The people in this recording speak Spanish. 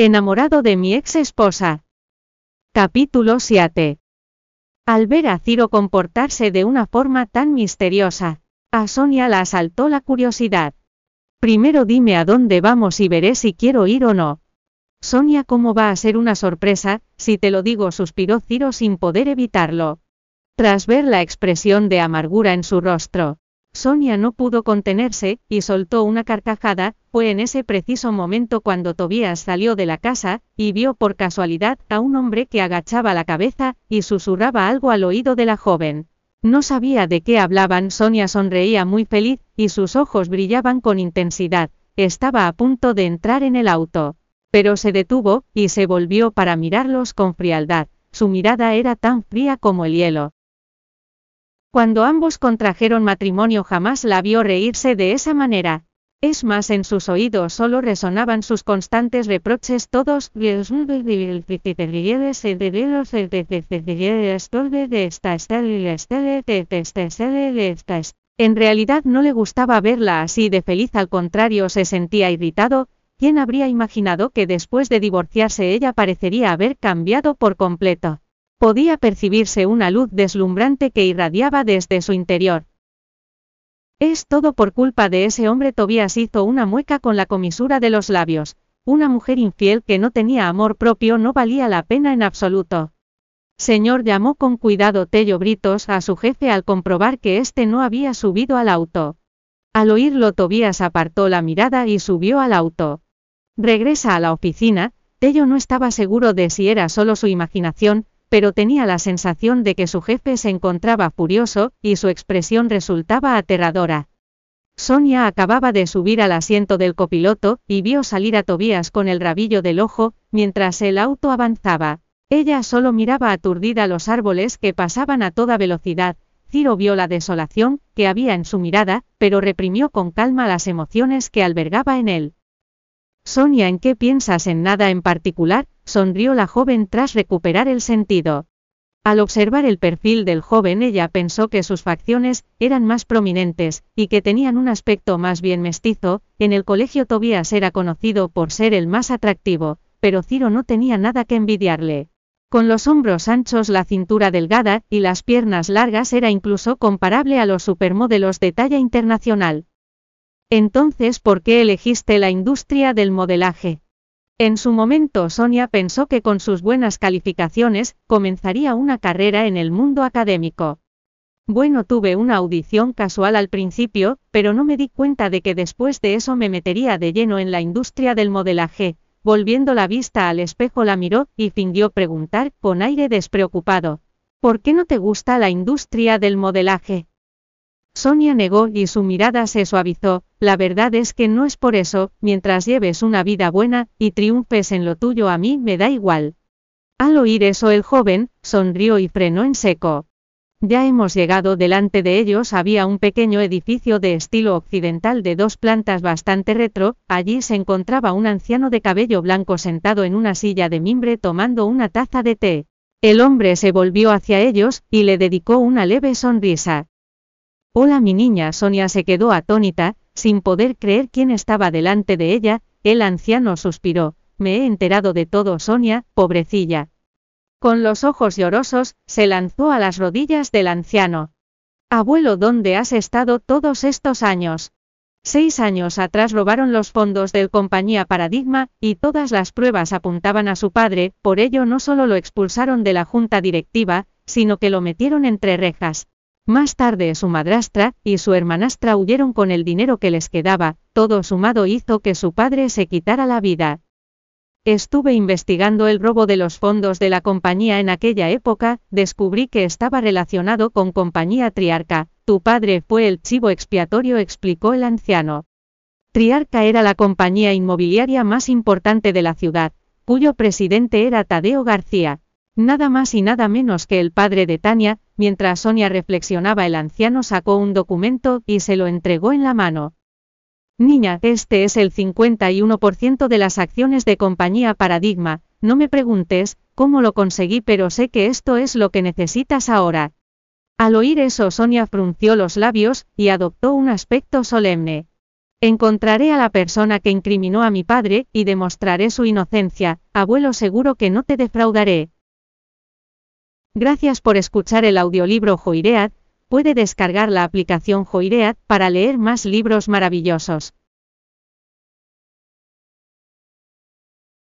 Enamorado de mi ex esposa. Capítulo 7. Al ver a Ciro comportarse de una forma tan misteriosa, a Sonia la asaltó la curiosidad. Primero dime a dónde vamos y veré si quiero ir o no. Sonia, ¿cómo va a ser una sorpresa, si te lo digo? suspiró Ciro sin poder evitarlo. Tras ver la expresión de amargura en su rostro, Sonia no pudo contenerse, y soltó una carcajada, fue en ese preciso momento cuando Tobías salió de la casa, y vio por casualidad a un hombre que agachaba la cabeza, y susurraba algo al oído de la joven. No sabía de qué hablaban, Sonia sonreía muy feliz, y sus ojos brillaban con intensidad, estaba a punto de entrar en el auto. Pero se detuvo, y se volvió para mirarlos con frialdad, su mirada era tan fría como el hielo. Cuando ambos contrajeron matrimonio jamás la vio reírse de esa manera. Es más, en sus oídos solo resonaban sus constantes reproches todos. En realidad no le gustaba verla así de feliz, al contrario se sentía irritado, ¿quién habría imaginado que después de divorciarse ella parecería haber cambiado por completo? Podía percibirse una luz deslumbrante que irradiaba desde su interior. Es todo por culpa de ese hombre. Tobías hizo una mueca con la comisura de los labios. Una mujer infiel que no tenía amor propio no valía la pena en absoluto. Señor llamó con cuidado Tello Britos a su jefe al comprobar que éste no había subido al auto. Al oírlo Tobías apartó la mirada y subió al auto. Regresa a la oficina, Tello no estaba seguro de si era solo su imaginación, pero tenía la sensación de que su jefe se encontraba furioso, y su expresión resultaba aterradora. Sonia acababa de subir al asiento del copiloto, y vio salir a Tobías con el rabillo del ojo, mientras el auto avanzaba. Ella solo miraba aturdida los árboles que pasaban a toda velocidad. Ciro vio la desolación que había en su mirada, pero reprimió con calma las emociones que albergaba en él. Sonia, ¿en qué piensas en nada en particular? Sonrió la joven tras recuperar el sentido. Al observar el perfil del joven ella pensó que sus facciones eran más prominentes, y que tenían un aspecto más bien mestizo, en el colegio Tobías era conocido por ser el más atractivo, pero Ciro no tenía nada que envidiarle. Con los hombros anchos, la cintura delgada, y las piernas largas era incluso comparable a los supermodelos de talla internacional. Entonces, ¿por qué elegiste la industria del modelaje? En su momento Sonia pensó que con sus buenas calificaciones, comenzaría una carrera en el mundo académico. Bueno, tuve una audición casual al principio, pero no me di cuenta de que después de eso me metería de lleno en la industria del modelaje. Volviendo la vista al espejo la miró, y fingió preguntar, con aire despreocupado. ¿Por qué no te gusta la industria del modelaje? Sonia negó y su mirada se suavizó, la verdad es que no es por eso, mientras lleves una vida buena, y triunfes en lo tuyo a mí me da igual. Al oír eso el joven, sonrió y frenó en seco. Ya hemos llegado delante de ellos había un pequeño edificio de estilo occidental de dos plantas bastante retro, allí se encontraba un anciano de cabello blanco sentado en una silla de mimbre tomando una taza de té. El hombre se volvió hacia ellos, y le dedicó una leve sonrisa. Hola mi niña Sonia se quedó atónita, sin poder creer quién estaba delante de ella, el anciano suspiró, me he enterado de todo Sonia, pobrecilla. Con los ojos llorosos, se lanzó a las rodillas del anciano. Abuelo, ¿dónde has estado todos estos años? Seis años atrás robaron los fondos del compañía Paradigma, y todas las pruebas apuntaban a su padre, por ello no solo lo expulsaron de la junta directiva, sino que lo metieron entre rejas. Más tarde su madrastra y su hermanastra huyeron con el dinero que les quedaba, todo sumado hizo que su padre se quitara la vida. Estuve investigando el robo de los fondos de la compañía en aquella época, descubrí que estaba relacionado con compañía Triarca, tu padre fue el chivo expiatorio explicó el anciano. Triarca era la compañía inmobiliaria más importante de la ciudad, cuyo presidente era Tadeo García. Nada más y nada menos que el padre de Tania, mientras Sonia reflexionaba el anciano sacó un documento y se lo entregó en la mano. Niña, este es el 51% de las acciones de compañía Paradigma, no me preguntes cómo lo conseguí pero sé que esto es lo que necesitas ahora. Al oír eso Sonia frunció los labios, y adoptó un aspecto solemne. Encontraré a la persona que incriminó a mi padre, y demostraré su inocencia, abuelo seguro que no te defraudaré. Gracias por escuchar el audiolibro Joiread, puede descargar la aplicación Joiread para leer más libros maravillosos.